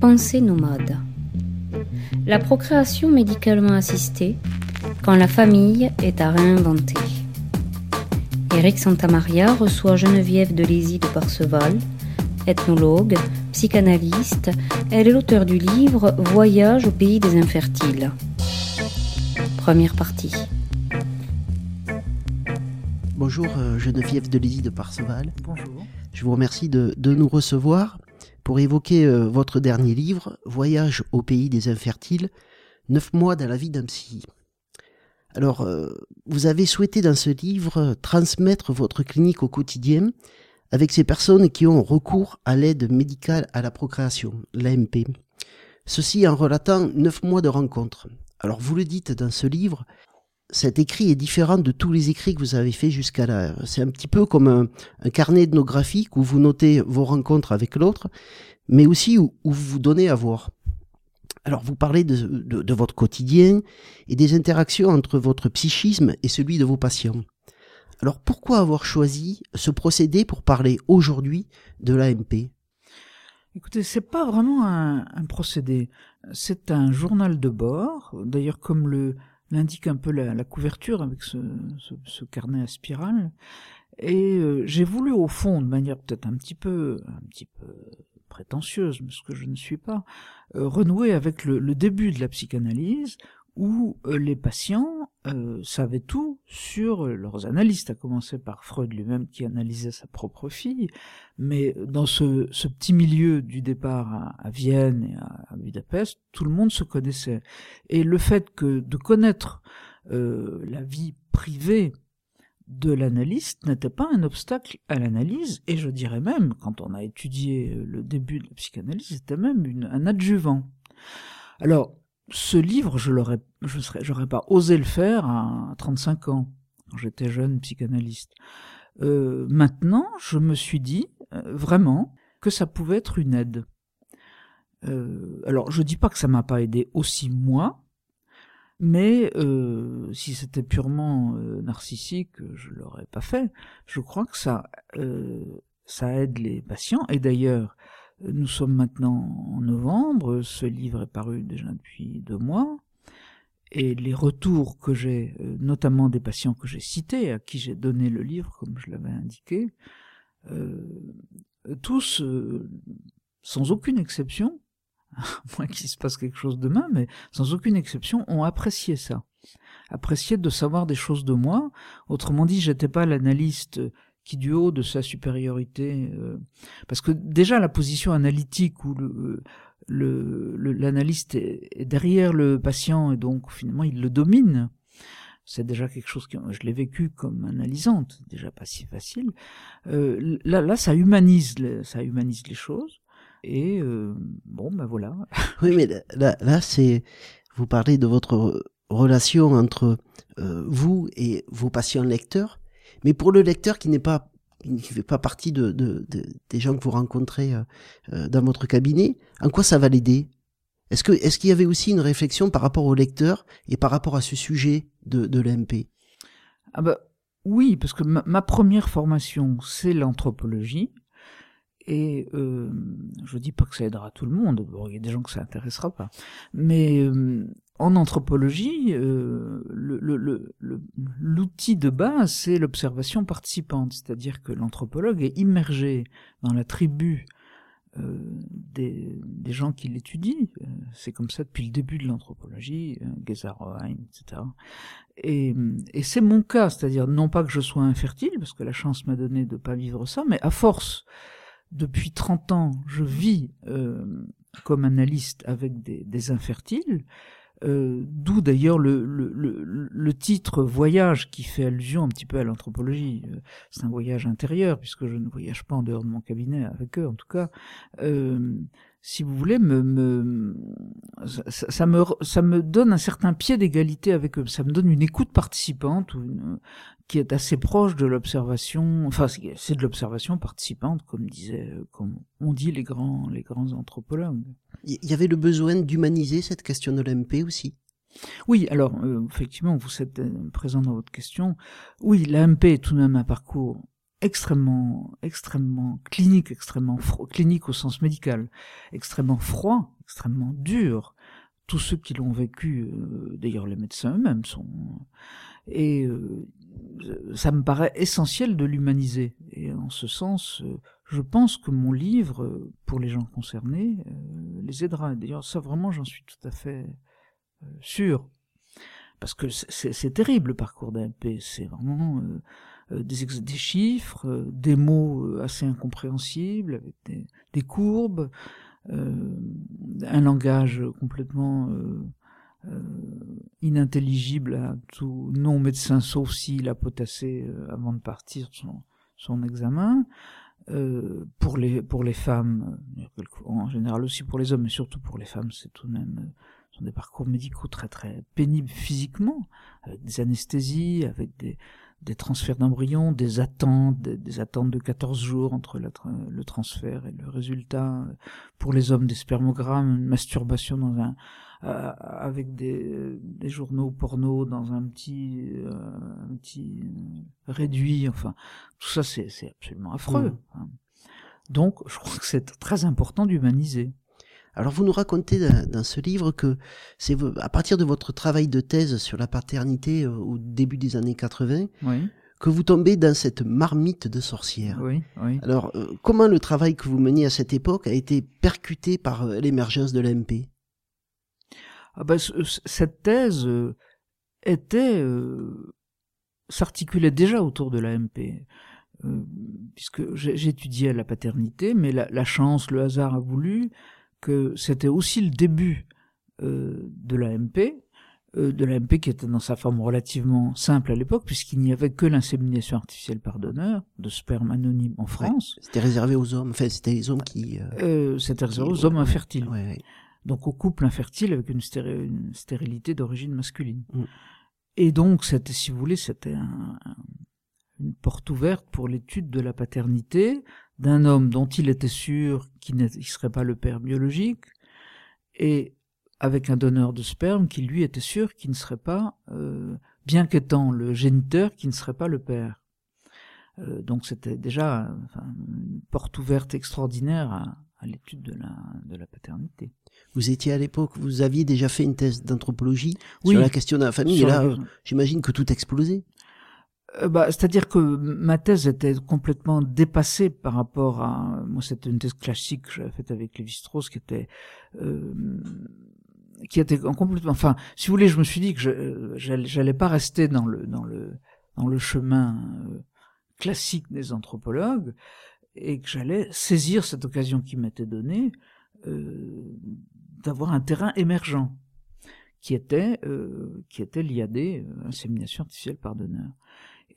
Pensée nomade. La procréation médicalement assistée quand la famille est à réinventer. Éric Santamaria reçoit Geneviève de Lézy de Parseval, ethnologue, psychanalyste. Elle est l'auteur du livre Voyage au pays des infertiles. Première partie. Bonjour euh, Geneviève de Lézy de Parseval. Bonjour. Je vous remercie de, de nous recevoir pour évoquer euh, votre dernier livre, Voyage au pays des infertiles, neuf mois dans la vie d'un psy. Alors, euh, vous avez souhaité dans ce livre transmettre votre clinique au quotidien avec ces personnes qui ont recours à l'aide médicale à la procréation, l'AMP. Ceci en relatant neuf mois de rencontres. Alors, vous le dites dans ce livre, cet écrit est différent de tous les écrits que vous avez faits jusqu'à là. C'est un petit peu comme un, un, carnet ethnographique où vous notez vos rencontres avec l'autre, mais aussi où, vous vous donnez à voir. Alors vous parlez de, votre quotidien et des interactions entre votre psychisme et celui de vos patients. Alors pourquoi avoir choisi ce procédé pour parler aujourd'hui de l'AMP Écoutez, c'est pas vraiment un procédé, c'est un journal de bord. D'ailleurs, comme le l'indique un peu la, la, couverture avec ce, carnet à spirale. Et euh, j'ai voulu au fond, de manière peut-être un petit peu, un petit peu prétentieuse, mais ce que je ne suis pas, euh, renouer avec le, début de la psychanalyse, où euh, les patients euh, savaient tout sur leurs analystes, à commencer par Freud lui-même qui analysait sa propre fille, mais dans ce, petit milieu du départ à, Vienne et à, Budapest, tout le monde se connaissait. Et le fait que de connaître euh, la vie privée de l'analyste n'était pas un obstacle à l'analyse, et je dirais même, quand on a étudié le début de la psychanalyse, c'était même un adjuvant. Alors, ce livre, je l'aurais, je serais, j'aurais pas osé le faire à 35 ans, quand j'étais jeune psychanalyste. Euh, maintenant, je me suis dit euh, vraiment que ça pouvait être une aide. Euh, alors, je dis pas que ça m'a pas aidé aussi moi, mais si c'était purement narcissique, je l'aurais pas fait. Je crois que ça, ça aide les patients. Et d'ailleurs, nous sommes maintenant en novembre, ce livre est paru déjà depuis deux mois, et les retours que j'ai, euh, notamment des patients que j'ai cités, à qui j'ai donné le livre, comme je l'avais indiqué, euh, tous, euh, sans aucune exception, à moins qu'il se passe quelque chose demain, mais sans aucune exception, ont apprécié ça. Apprécié de savoir des choses de moi. Autrement dit, j'étais pas l'analyste du haut de sa supériorité, euh, parce que déjà la position analytique où l'analyste est, derrière le patient et donc finalement il le domine, c'est déjà quelque chose que je l'ai vécu comme analysante, déjà pas si facile. Euh, là, là, ça humanise, ça humanise les choses. Et euh, bon, ben voilà. Oui, mais là, là c'est vous parlez de votre relation entre vous et vos patients lecteurs mais pour le lecteur qui n'est pas qui ne fait pas partie de, de, de, des gens que vous rencontrez euh, dans votre cabinet, en quoi ça va l'aider? Est-ce que est-ce qu'il y avait aussi une réflexion par rapport au lecteur et par rapport à ce sujet de, de l'MP Ah bah oui, parce que ma première formation c'est l'anthropologie. Et euh, je dis pas que ça aidera tout le monde, bon, il y a des gens que ça intéressera pas. Mais euh, en anthropologie, euh, l'outil de base, c'est l'observation participante, c'est-à-dire que l'anthropologue est immergé dans la tribu euh, des, des, gens qui l'étudient. C'est comme ça depuis le début de l'anthropologie, Gesaroheim, etc. Et, et c'est mon cas, c'est-à-dire non pas que je sois infertile, parce que la chance m'a donné de pas vivre ça, mais à force depuis 30 ans, je vis euh, comme analyste avec des, infertiles, euh, d'où d'ailleurs le, titre Voyage qui fait allusion un petit peu à l'anthropologie. C'est un voyage intérieur, puisque je ne voyage pas en dehors de mon cabinet avec eux, en tout cas. Euh, si vous voulez, me, me ça, ça, me ça me donne un certain pied d'égalité avec eux. Ça me donne une écoute participante ou une, qui est assez proche de l'observation. Enfin, c'est de l'observation participante, comme disait, comme on dit les grands les grands anthropologues. Il y avait le besoin d'humaniser cette question de l'AMP aussi? Oui, alors euh, effectivement, vous êtes présent dans votre question. Oui, l'AMP est tout de même un parcours extrêmement, extrêmement clinique, extrêmement clinique au sens médical, extrêmement froid, extrêmement dur. Tous ceux qui l'ont vécu, euh, d'ailleurs les médecins eux-mêmes sont, et euh, ça me paraît essentiel de l'humaniser. Et en ce sens, euh, je pense que mon livre, pour les gens concernés, les aidera. D'ailleurs, ça vraiment, j'en suis tout à fait sûr. Parce que c'est terrible le parcours d'AMP. C'est vraiment euh, des, des, chiffres, euh, des mots euh, assez incompréhensibles, avec des, des courbes, un langage complètement inintelligible à tout non-médecin, sauf s'il a potassé avant de partir son, son examen. Euh, pour les pour les femmes, en général aussi pour les hommes, mais surtout pour les femmes, c'est tout de même sont des parcours médicaux très très pénibles physiquement, avec des anesthésies, avec des des transferts d'embryons, des attentes, des, attentes de 14 jours entre le transfert et le résultat. Pour les hommes, des spermogrammes, une masturbation dans un, euh, avec des, des, journaux porno dans un petit, euh, un petit réduit. Enfin, tout ça, c'est absolument affreux. Mmh. Hein. Donc, je crois que c'est très important d'humaniser. Alors vous nous racontez dans, ce livre que c'est à partir de votre travail de thèse sur la paternité euh, au début des années 80 que vous tombez dans cette marmite de sorcière. Oui, oui. Alors euh, comment le travail que vous meniez à cette époque a été percuté par euh, l'émergence de l'AMP ah ben, Cette thèse était s'articulait déjà autour de l'AMP. puisque j'étudiais la paternité, mais la, la, chance, le hasard a voulu que c'était aussi le début euh, de l'AMP, euh, de l'AMP qui était dans sa forme relativement simple à l'époque, puisqu'il n'y avait que l'insémination artificielle par donneur de sperme anonyme en France. c'était réservé aux hommes, enfin c'était les hommes qui... Euh, c'était réservé aux hommes infertiles. Donc aux couples infertiles avec une, stérilité d'origine masculine. Mm. Et donc, c'était, si vous voulez, c'était un, une porte ouverte pour l'étude de la paternité, d'un homme dont il était sûr qu'il ne serait pas le père biologique, et avec un donneur de sperme qui lui était sûr qu'il ne serait pas, euh, bien qu'étant le géniteur, qui ne serait pas le père. Euh, donc c'était déjà une porte ouverte extraordinaire à, l'étude de la, de la paternité. Vous étiez à l'époque, vous aviez déjà fait une thèse d'anthropologie sur la question de la famille, et là, j'imagine que tout explosé. Euh, bah, C'est-à-dire que ma thèse était complètement dépassée par rapport à... Moi, c'était une thèse classique que j'avais faite avec Lévi-Strauss qui était... Euh, qui était complètement... Enfin, si vous voulez, je me suis dit que je j'allais pas rester dans le, dans le, dans le chemin euh, classique des anthropologues et que j'allais saisir cette occasion qui m'était donnée euh, d'avoir un terrain émergent qui était euh, qui était l'IAD, euh, insémination artificielle par donneur.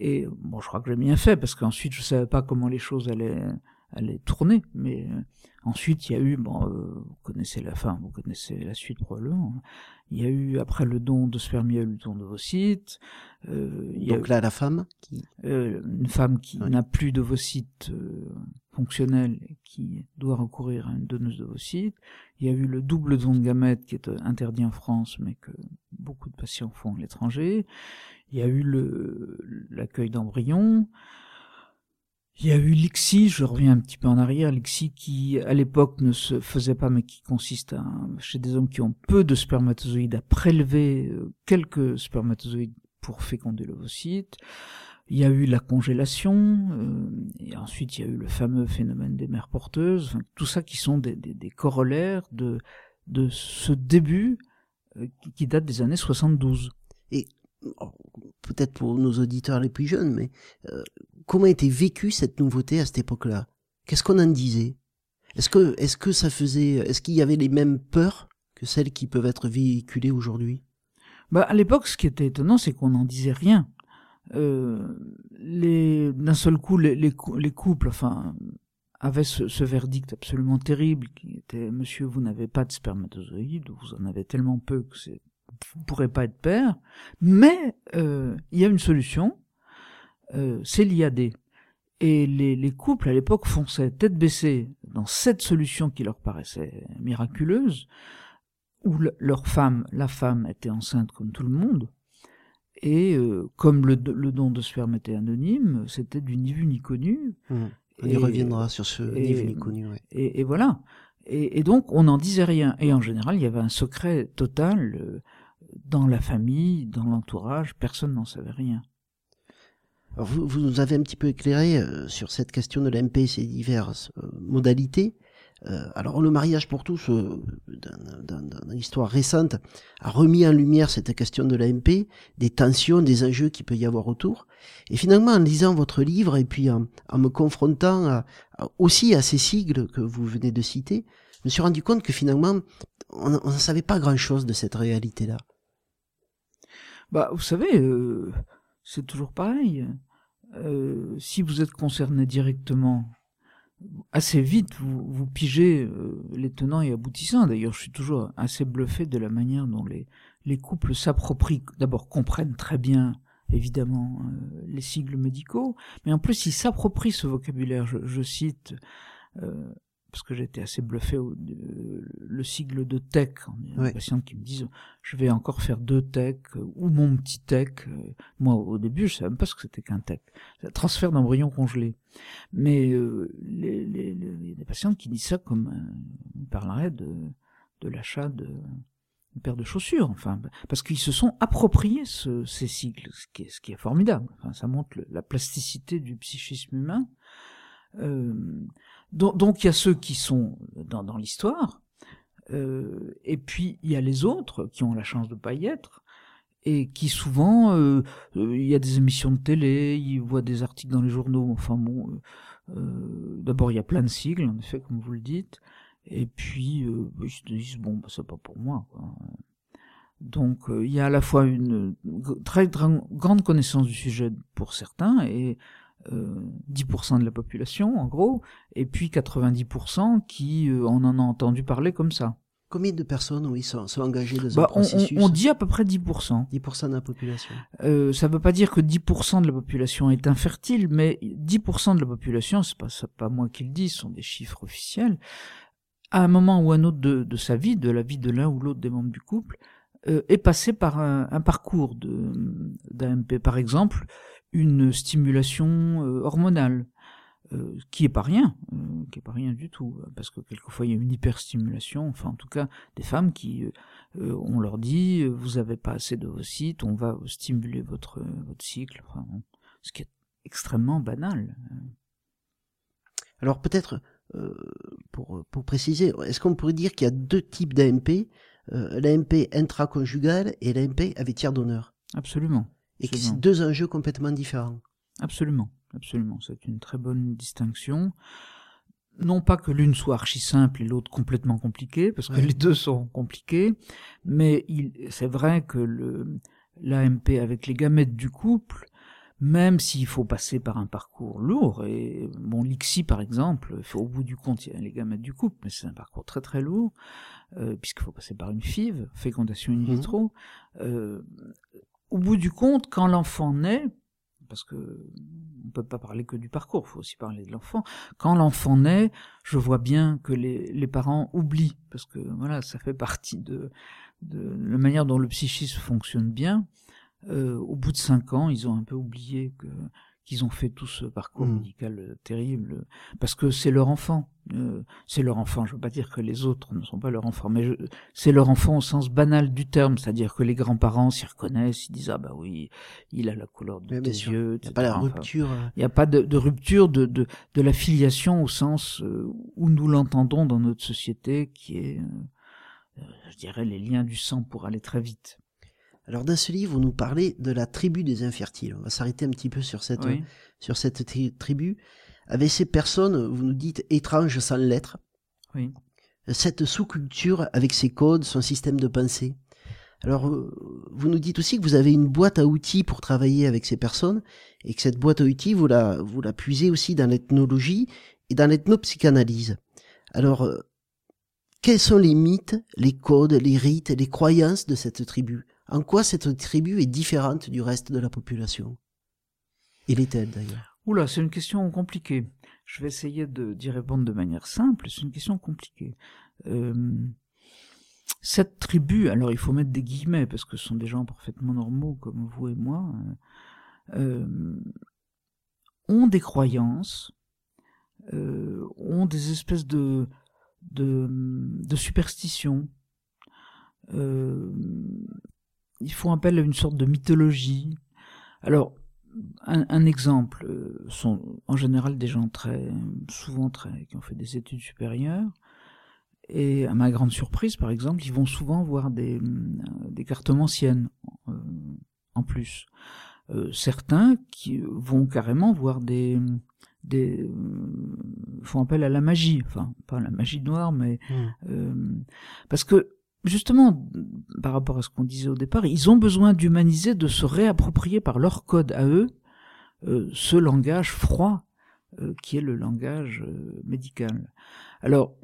Et bon, je crois que j'ai bien fait parce qu'ensuite je savais pas comment les choses allaient allaient tourner, mais euh, ensuite il y a eu, bon, euh, vous connaissez la fin, vous connaissez la suite probablement. Hein. Il y a eu après le don de spermie, le don d'ovocytes. Euh, il y Donc là, la femme qui euh, une femme qui n'a plus d'ovocytes fonctionnels et qui doit recourir à une donneuse d'ovocytes. Il y a eu le double don de gamètes qui est interdit en France, mais que beaucoup de patients font à l'étranger. Il y a eu l'accueil d'embryons. Il y a eu l'ICSI, je reviens un petit peu en arrière, l'ICSI qui à l'époque ne se faisait pas mais qui consiste à, chez des hommes qui ont peu de spermatozoïdes à prélever euh, quelques spermatozoïdes pour féconder l'ovocyte. Il y a eu la congélation, euh, et ensuite il y a eu le fameux phénomène des mères porteuses, tout ça qui sont des, des, des corollaires de, de ce début euh, qui date des années 72. Et peut-être pour nos auditeurs les plus jeunes, mais euh, comment était vécue cette nouveauté à cette époque-là? Qu'est-ce qu'on en disait? Est-ce que, est-ce que ça faisait, est-ce qu'il y avait les mêmes peurs que celles qui peuvent être véhiculées aujourd'hui? Bah, à l'époque, ce qui était étonnant, c'est qu'on n'en disait rien. Euh, les, d'un seul coup, les, les, les couples, enfin, avaient ce, ce, verdict absolument terrible qui était Monsieur, vous n'avez pas de spermatozoïdes, vous en avez tellement peu que c'est vous pourrez pas être père, mais euh, il y a une solution, euh, c'est l'IAD. Et les, les, couples à l'époque fonçaient tête baissée dans cette solution qui leur paraissait miraculeuse, où leur femme, la femme était enceinte comme tout le monde, Et euh, comme le, le, don de sperme était anonyme, c'était du ni vu ni connu. Mmh. On y reviendra sur ce ni vu ni connu. Ouais. Et, et, voilà. Et, et donc on n'en disait rien. Et en général, il y avait un secret total euh, dans la famille, dans l'entourage. Personne n'en savait rien. Alors vous, vous nous avez un petit peu éclairé euh, sur cette question de l'MP et ses diverses euh, modalités. Euh, alors le mariage pour tous, dans, dans, l'histoire récente, a remis en lumière cette question de l'AMP, des tensions, des enjeux qu'il peut y avoir autour. Et finalement, en lisant votre livre et puis en, en me confrontant à, aussi à ces sigles que vous venez de citer, je me suis rendu compte que finalement, on ne savait pas grand-chose de cette réalité-là. Bah, vous savez, euh, c'est toujours pareil. Euh, si vous êtes concerné directement, assez vite, vous, vous pigez euh, les tenants et aboutissants. D'ailleurs, je suis toujours assez bluffé de la manière dont les, les couples s'approprient, d'abord comprennent très bien, évidemment, euh, les sigles médicaux, mais en plus, ils s'approprient ce vocabulaire. Je, je cite euh, parce que j'étais assez bluffé au, euh, le sigle de tech. Il y a des patients qui me disent je vais encore faire deux tech ou mon petit tech. Moi au début je savais même pas ce que c'était qu'un tech. C'est un transfert d'embryon congelé. Mais euh, les, les, les, les, patients qui disent ça comme euh, ils parleraient de, de l'achat de une paire de chaussures, enfin, parce qu'ils se sont appropriés ce, ces sigles, ce qui est, ce qui est formidable. Enfin, ça montre le, la plasticité du psychisme humain. Euh, donc il y a ceux qui sont dans, l'histoire, euh, et puis il y a les autres qui ont la chance de pas y être, et qui souvent, euh, euh, il y a des émissions de télé, ils voient des articles dans les journaux, enfin bon, euh, d'abord il y a plein de sigles, en effet, comme vous le dites, et puis euh, ils se disent, bon, bah, c'est pas pour moi. Quoi. Donc il y a à la fois une très grande connaissance du sujet pour certains, et euh, 10% de la population, en gros, et puis 90% qui euh, en en a entendu parler comme ça. Combien de personnes, oui, sont, sont engagées dans bah, un processus on, on, dit à peu près 10%. 10% de la population. Euh, ça ne veut pas dire que 10% de la population est infertile, mais 10% de la population, c'est pas, pas moi qui le dis, ce sont des chiffres officiels, à un moment ou un autre de, de sa vie, de la vie de l'un ou l'autre des membres du couple, euh, est passé par un, un parcours d'AMP. Par exemple, une stimulation euh, hormonale, euh, qui est pas rien, euh, qui est pas rien du tout, parce que quelquefois il y a une hyperstimulation, enfin en tout cas des femmes qui, euh, on leur dit, vous avez pas assez d'ovocytes, on va stimuler votre votre cycle, enfin, ce qui est extrêmement banal. Alors peut-être pour pour préciser, est-ce qu'on pourrait dire qu'il y a deux types d'AMP, l'AMP intraconjugal et l'AMP avec tiers d'honneur Absolument. Et que c'est deux enjeux complètement différents. Absolument, absolument. C'est une très bonne distinction. Non pas que l'une soit archi simple et l'autre complètement compliquée, parce que ouais. les deux sont compliqués, mais c'est vrai que le l'AMP avec les gamètes du couple, même s'il faut passer par un parcours lourd, et bon, l'ICSI par exemple, au bout du compte, il y a les gamètes du couple, mais c'est un parcours très très lourd, euh, puisqu'il faut passer par une FIV, fécondation in vitro, mmh. euh, au bout du compte, quand l'enfant naît, parce que on peut pas parler que du parcours, il faut aussi parler de l'enfant. Quand l'enfant naît, je vois bien que les, parents oublient, parce que voilà, ça fait partie de, de la manière dont le psychisme fonctionne bien. Euh, au bout de cinq ans, ils ont un peu oublié que qu'ils ont fait tout ce parcours mmh. médical terrible, parce que c'est leur enfant. Euh, c'est leur enfant. Je veux pas dire que les autres ne sont pas leur enfant, mais c'est leur enfant au sens banal du terme, c'est-à-dire que les grands-parents s'y reconnaissent, ils disent ah bah oui, il a la couleur de mais tes yeux. Il n'y a pas la rupture. Enfin, il n'y a pas de, de rupture de, de, de, la filiation au sens euh, où nous l'entendons dans notre société, qui est, euh, je dirais, les liens du sang pour aller très vite. Alors dans ce livre, vous nous parlez de la tribu des infertiles. On va s'arrêter un petit peu sur cette oui. sur cette tri tribu. Avec ces personnes, vous nous dites étranges sans l'être. Oui. Cette sous-culture avec ses codes, son système de pensée. Alors vous nous dites aussi que vous avez une boîte à outils pour travailler avec ces personnes et que cette boîte à outils vous la vous la puisez aussi dans l'ethnologie et dans l'ethnopsychanalyse. Alors quels sont les mythes, les codes, les rites, les croyances de cette tribu? En quoi cette tribu est différente du reste de la population? Et l'est-elle d'ailleurs Oula, c'est une question compliquée. Je vais essayer d'y répondre de manière simple. C'est une question compliquée. Euh, cette tribu, alors il faut mettre des guillemets parce que ce sont des gens parfaitement normaux comme vous et moi, euh, ont des croyances, euh, ont des espèces de, de, superstitions. Euh, ils font appel à une sorte de mythologie. Alors, un, un, exemple euh, sont en général des gens très, souvent très, qui ont fait des études supérieures. Et à ma grande surprise, par exemple, ils vont souvent voir des, des cartes anciennes euh, en plus. Euh, certains qui vont carrément voir des, des euh, font appel à la magie, enfin pas la magie noire, mais mmh. euh, parce que justement par rapport à ce qu'on disait au départ, ils ont besoin d'humaniser, de se réapproprier par leur code à eux euh, ce langage froid euh, qui est le langage euh, médical. Alors,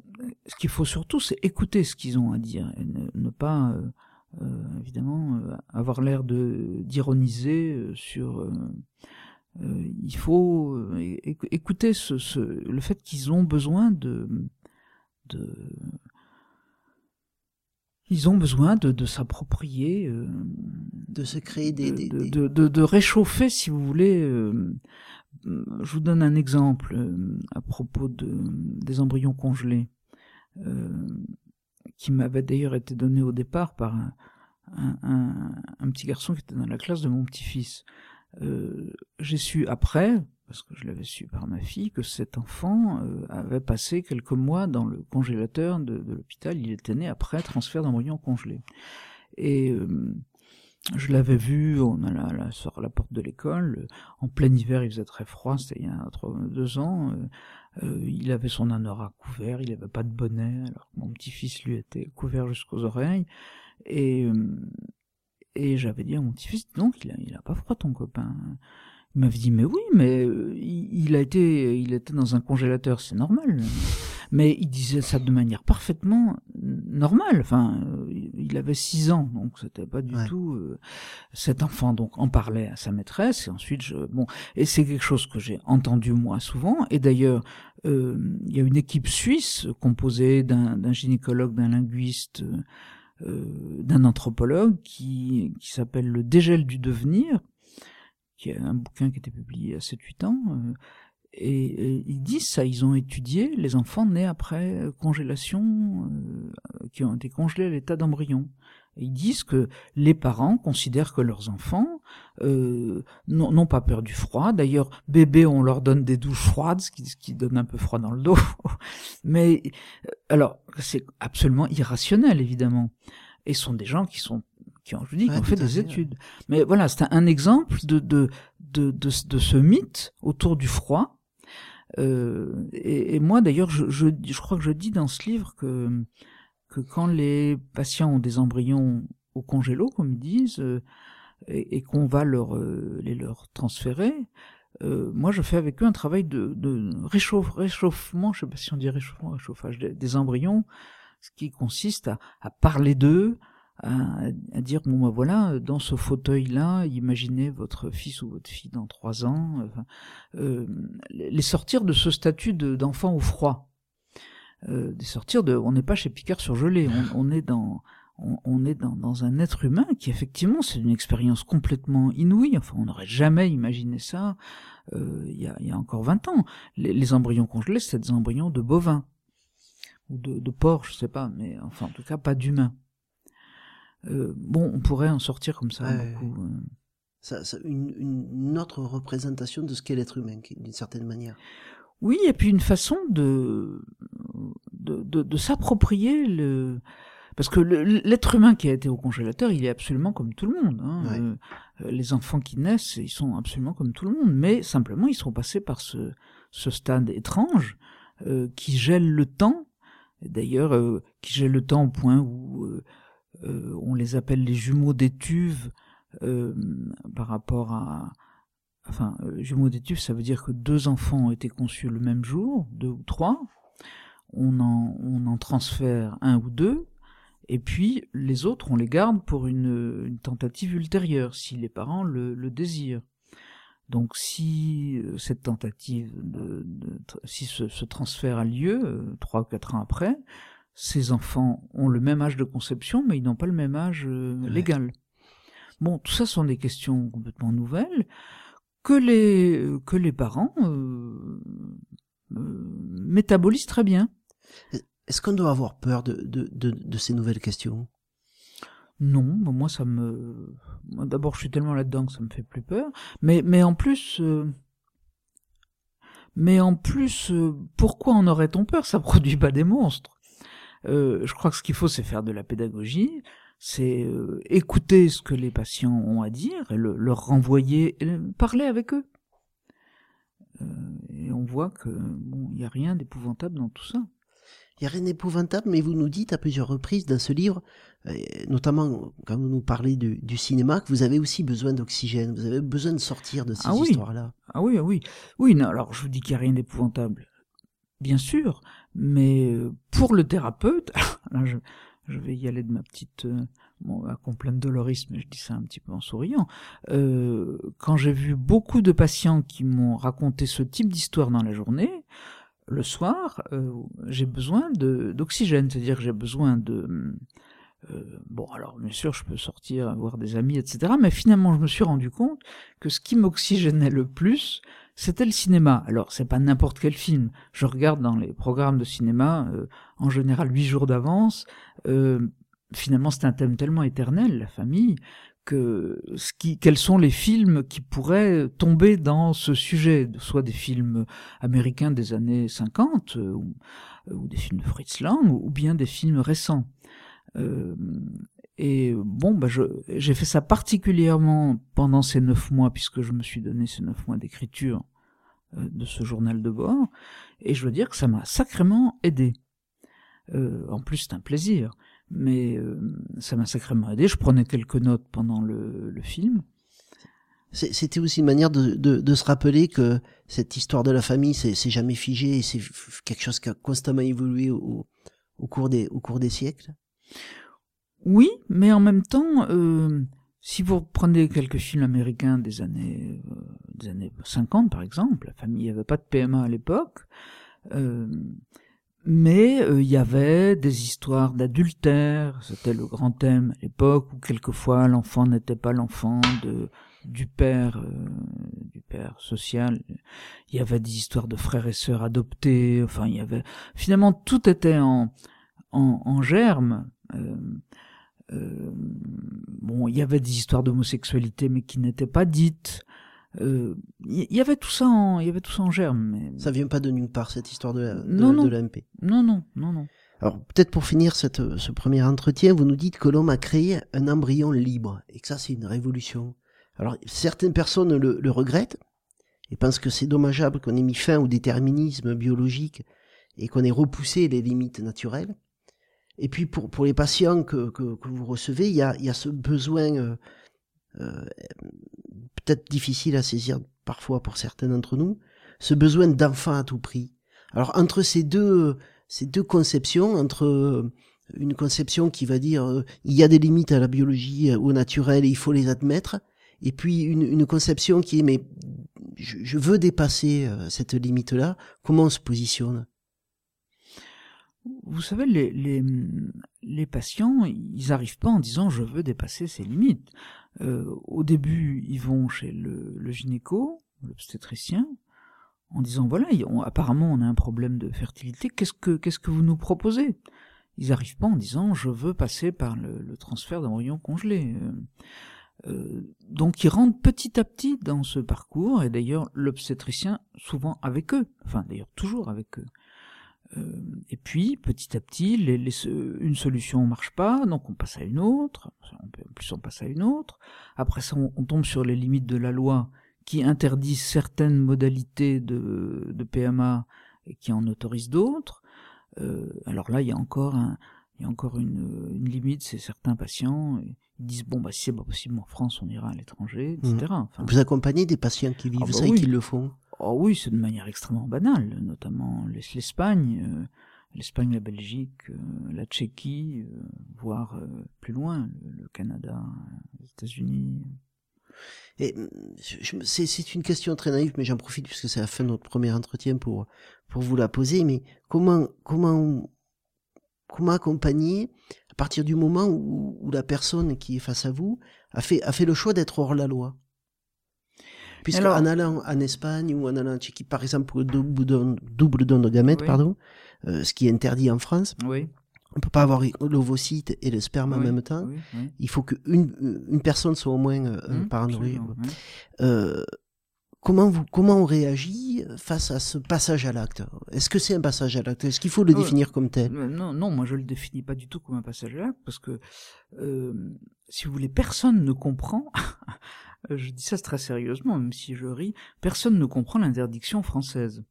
ce qu'il faut surtout, c'est écouter ce qu'ils ont à dire et ne, pas évidemment avoir l'air de d'ironiser sur il faut écouter ce, le fait qu'ils ont besoin de ils ont besoin de, de s'approprier, euh, de se créer des, de, des, de, de, de, réchauffer, si vous voulez. Euh, je vous donne un exemple euh, à propos de, des embryons congelés, qui m'avait d'ailleurs été donné au départ par un, un, un, un, petit garçon qui était dans la classe de mon petit-fils. Euh, j'ai su après, parce que je l'avais su par ma fille, que cet enfant euh, avait passé quelques mois dans le congélateur de, l'hôpital. Il était né après transfert d'embryon congelé. Et euh, je l'avais vu, sur la porte de l'école, en plein hiver, il faisait très froid, c'était il y a trois, deux ans. Euh, il avait son anorak couvert, il n'avait pas de bonnet, alors que mon petit-fils lui était couvert jusqu'aux oreilles. Et j'avais dit à mon petit-fils, donc il a, il a pas froid ton copain? Il m'avait dit, mais oui, mais euh, il, a été, il était dans un congélateur, c'est normal. Mais il disait ça de manière parfaitement normale. Enfin, euh, il avait six ans, donc c'était pas du ouais. tout euh, cet enfant. Donc en parlait à sa maîtresse et ensuite je bon et c'est quelque chose que j'ai entendu moi souvent. Et d'ailleurs, euh, il y a une équipe suisse composée d'un gynécologue, d'un linguiste. Euh, d'un anthropologue qui, qui s'appelle Le dégel du devenir, qui est un bouquin qui a été publié à 7-8 ans. Euh, et, ils disent ça, ils ont étudié les enfants nés après congélation, euh, qui ont été congelés à l'état d'embryon. Ils disent que les parents considèrent que leurs enfants euh, n'ont pas peur du froid. D'ailleurs, bébé, on leur donne des douches froides, ce qui, ce qui donne un peu froid dans le dos. Mais alors, c'est absolument irrationnel, évidemment. Et ce sont des gens qui sont qui ont, je dis, qui ont fait des études. Ouais. Mais voilà, c'est un exemple de de, de de, de ce mythe autour du froid. Euh, et, et, moi, d'ailleurs, je, je, je crois que je dis dans ce livre que que quand les patients ont des embryons au congélo, comme ils disent, euh, et, et qu'on va leur, euh, les leur transférer, moi je fais avec eux un travail de, de réchauffe, réchauffement, je sais pas si on dit réchauffement, réchauffage des, des embryons, ce qui consiste à, à parler d'eux, à, à, dire bon ben voilà dans ce fauteuil là imaginez votre fils ou votre fille dans trois ans enfin, euh, les sortir de ce statut d'enfant au froid. Euh, sortir de on n'est pas chez Picard surgelé on, on est dans on, est dans, dans, un être humain qui effectivement c'est une expérience complètement inouïe. Enfin on n'aurait jamais imaginé ça euh, il y, a, y, a, encore 20 ans. Les, les embryons congelés c'est des embryons de bovins. Ou de, de porc je sais pas mais enfin en tout cas pas d'humains euh, bon, on pourrait en sortir comme ça ouais, beaucoup. Euh. Ça, ça, une, une, autre représentation de ce qu'est l'être humain, d'une certaine manière. Oui, et puis une façon de de, de, de s'approprier le parce que l'être humain qui a été au congélateur, il est absolument comme tout le monde. Hein. Ouais. Euh, les enfants qui naissent, ils sont absolument comme tout le monde, mais simplement ils sont passés par ce, ce stade étrange euh, qui gèle le temps. D'ailleurs, euh, qui gèle le temps au point où on les appelle les jumeaux d'étuve euh, par rapport à enfin euh, jumeaux d'étuve ça veut dire que deux enfants ont été conçus le même jour deux ou trois. On en on en transfère un ou deux. Et puis les autres on les garde pour une, tentative ultérieure si les parents le, désirent. Donc si cette tentative de, de si ce, ce, transfert a lieu trois ou quatre ans après ces enfants ont le même âge de conception, mais ils n'ont pas le même âge euh, légal. Bon, tout ça sont des questions complètement nouvelles que les que les parents euh, euh, métabolisent très bien. Est-ce qu'on doit avoir peur de, de, de, de ces nouvelles questions? Non, moi ça me. D'abord, je suis tellement là-dedans que ça me fait plus peur. Mais mais en plus. Euh, mais en plus, euh, pourquoi en aurait-on peur? Ça produit pas des monstres. Euh, je crois que ce qu'il faut, c'est faire de la pédagogie, c'est euh, écouter ce que les patients ont à dire et le, leur renvoyer, et parler avec eux. Euh, et on voit que bon, il n'y a rien d'épouvantable dans tout ça. Il n'y a rien d'épouvantable, mais vous nous dites à plusieurs reprises dans ce livre, notamment quand vous nous parlez du, du, cinéma, que vous avez aussi besoin d'oxygène, vous avez besoin de sortir de ces ah oui. histoires-là. Ah oui, ah oui. Oui, non, alors je vous dis qu'il n'y a rien d'épouvantable. Bien sûr, mais pour le thérapeute, je, vais y aller de ma petite euh, bon, à complainte dolorisme, mais je dis ça un petit peu en souriant. Euh, quand j'ai vu beaucoup de patients qui m'ont raconté ce type d'histoire dans la journée, le soir, euh, j'ai besoin d'oxygène, c'est-à-dire que j'ai besoin de bon, alors bien sûr, je peux sortir, voir des amis, etc. Mais finalement, je me suis rendu compte que ce qui m'oxygénait le plus, c'était le cinéma. Alors, c'est pas n'importe quel film. Je regarde dans les programmes de cinéma, euh, en général huit jours d'avance. Euh, finalement, c'est un thème tellement éternel, la famille, que ce quels sont les films qui pourraient tomber dans ce sujet, soit des films américains des années 50, ou, ou des films de Fritz Lang, ou bien des films récents. Euh, et bon, bah j'ai fait ça particulièrement pendant ces neuf mois, puisque je me suis donné ces neuf mois d'écriture euh, de ce journal de bord, et je veux dire que ça m'a sacrément aidé. Euh, en plus, c'est un plaisir, mais euh, ça m'a sacrément aidé. Je prenais quelques notes pendant le, film. C'était aussi une manière de, se rappeler que cette histoire de la famille, c'est jamais figé, c'est quelque chose qui a constamment évolué au cours des siècles. Oui, mais en même temps, euh, si vous prenez quelques films américains des années, euh, des années 50 par exemple, la famille n'avait pas de PMA à l'époque, euh, mais euh, il y avait des histoires d'adultère, c'était le grand thème à l'époque, où quelquefois l'enfant n'était pas l'enfant de du père euh, du père social. Il y avait des histoires de frères et sœurs adoptés enfin il y avait finalement tout était en en, en germe euh, euh, bon, il y avait des histoires d'homosexualité, mais qui n'étaient pas dites. Il euh, y, avait tout ça en, y avait tout ça en germe. Mais... Ça vient pas de nulle part cette histoire de, de, non, non. de l'AMP. Non, non, non, non. Alors peut-être pour finir cette, ce premier entretien, vous nous dites que l'homme a créé un embryon libre et que ça c'est une révolution. Alors certaines personnes le, le regrettent et pensent que c'est dommageable qu'on ait mis fin au déterminisme biologique et qu'on ait repoussé les limites naturelles. Et puis pour, pour les patients que, que, que vous recevez, il y a, il y a ce besoin euh, euh, peut-être difficile à saisir parfois pour certains d'entre nous, ce besoin d'enfant à tout prix. Alors entre ces deux, ces deux conceptions, entre euh, une conception qui va dire euh, il y a des limites à la biologie, au naturel, et il faut les admettre, et puis une, une conception qui est mais je, je veux dépasser cette limite-là, comment on se positionne? Vous savez, les, patients, ils n'arrivent pas en disant je veux dépasser ces limites. Euh, au début, ils vont chez le, le gynéco, l'obstétricien, en disant voilà, apparemment on a un problème de fertilité, qu'est-ce que qu'est-ce que vous nous proposez? Ils n'arrivent pas en disant je veux passer par le, le transfert d'embryon congelé. Euh, donc ils rentrent petit à petit dans ce parcours, et d'ailleurs l'obstétricien souvent avec eux, enfin d'ailleurs toujours avec eux. Euh, et puis, petit à petit, les, les, une solution marche pas, donc on passe à une autre. En plus, on passe à une autre. Après ça, on, on tombe sur les limites de la loi qui interdit certaines modalités de, de PMA et qui en autorise d'autres. Euh, alors là, il y a encore un, il y a encore une, une limite, c'est certains patients ils disent bon bah si c'est pas possible en France, on ira à l'étranger, etc. Mmh. Enfin, Vous accompagnez des patients qui vivent ah bah ça oui. et qui le font? Oh oui, c'est de manière extrêmement banale, notamment l'Espagne, euh, l'Espagne, la Belgique, euh, la Tchéquie, euh, voire plus loin, le, Canada, les États-Unis. Et c'est une question très naïve, mais j'en profite puisque c'est la fin de notre premier entretien pour pour vous la poser. Mais comment comment comment accompagner à partir du moment où, où, la personne qui est face à vous a fait, a fait le choix d'être hors la loi? Puisque en allant en Espagne ou en allant en Tchéquie, par exemple, pour le double don, double don de gamètes, pardon, euh, ce qui est interdit en France, oui. on peut pas avoir l'ovocyte et le sperme en même temps. Il faut qu'une une personne soit au moins euh, mmh, par euh, comment vous comment on réagit face à ce passage à l'acte? Est-ce que c'est un passage à l'acte? Est-ce qu'il faut le définir comme tel? Non, non, moi je le définis pas du tout comme un passage à l'acte parce que euh, si vous voulez, personne ne comprend. je dis ça très sérieusement, même si je ris. Personne ne comprend l'interdiction française,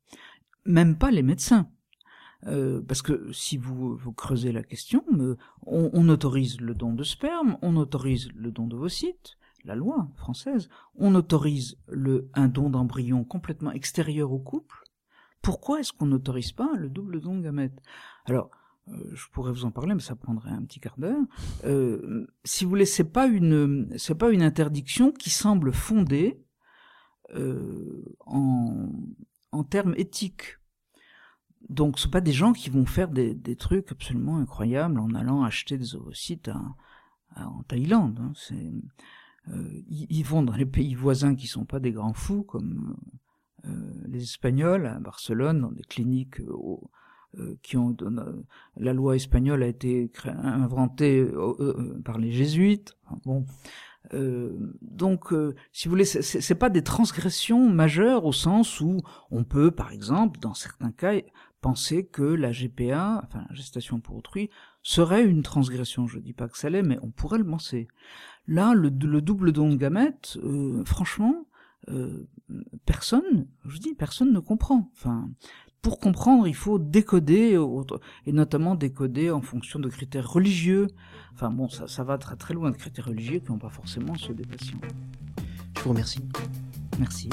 même pas les médecins. Euh, parce que si vous, vous creusez la question, on, on, autorise le don de sperme, on autorise le don d'ovocytes, la loi française, on autorise le, un don d'embryon complètement extérieur au couple. Pourquoi est-ce qu'on n'autorise pas le double don de gamètes? Alors, euh, je pourrais vous en parler, mais ça prendrait un petit quart d'heure. Euh, si vous voulez, c'est pas une, c'est pas une interdiction qui semble fondée euh, en, en termes éthiques. Donc, ce pas des gens qui vont faire des, des, trucs absolument incroyables en allant acheter des ovocytes en Thaïlande. Hein. Euh, ils vont dans les pays voisins qui sont pas des grands fous, comme euh, les Espagnols à Barcelone, dans des cliniques euh, qui ont la loi espagnole a été inventée par les jésuites. Bon, euh, donc, si vous voulez, c'est pas des transgressions majeures au sens où on peut, par exemple, dans certains cas, penser que la GPA, enfin la gestation pour autrui, serait une transgression. Je dis pas que ça l'est, mais on pourrait le penser. Là, le, double don de gamètes, euh, franchement, euh, personne, je dis, personne ne comprend. Enfin, pour comprendre, il faut décoder, et notamment décoder en fonction de critères religieux. Enfin bon, ça, ça va très très loin de critères religieux qui n'ont pas forcément ceux des patients. Je vous remercie. Merci.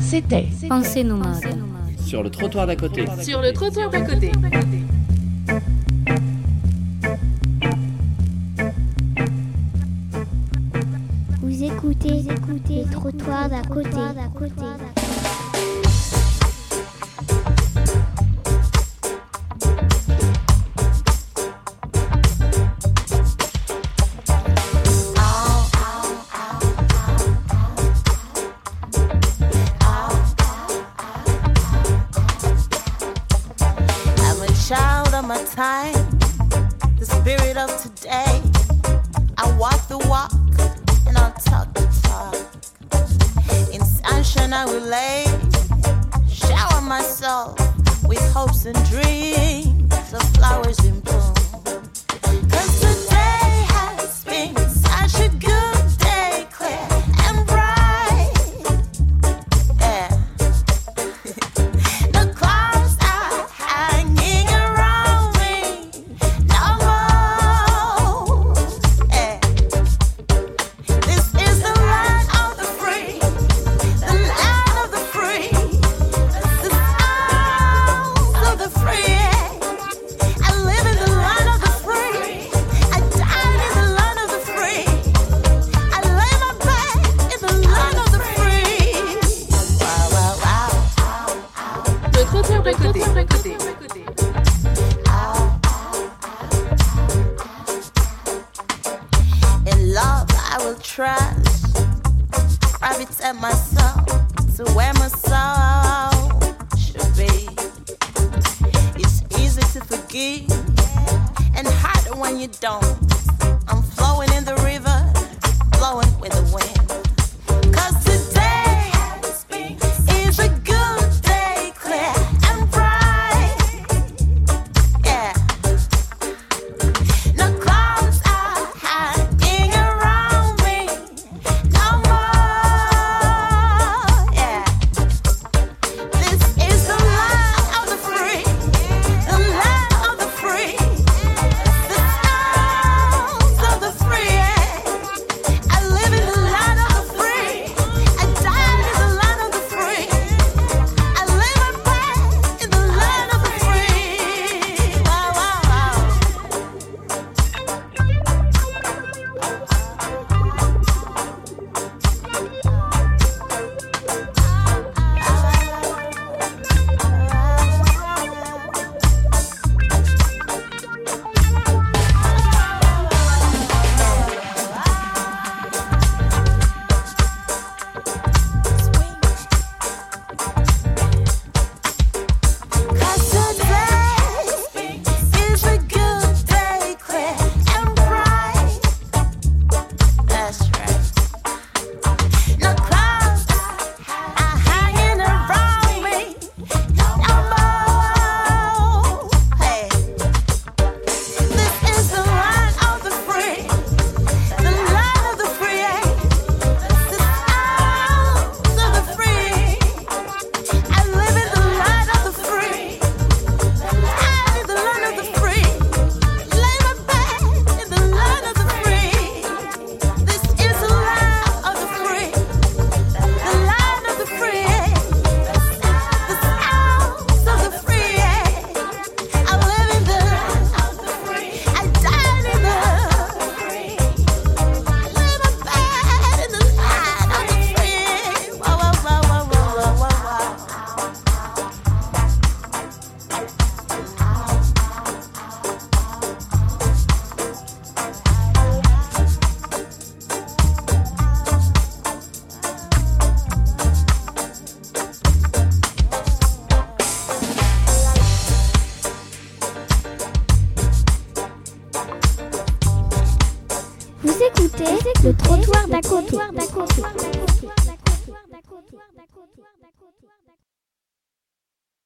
C'était Pensée nomade. Sur le trottoir d'à côté. Sur le trottoir d'à côté. trottoir d'à côté. Time, the spirit of today. I walk the walk and I talk and shall I lay. Shower myself with hopes and dreams of flowers in bloom.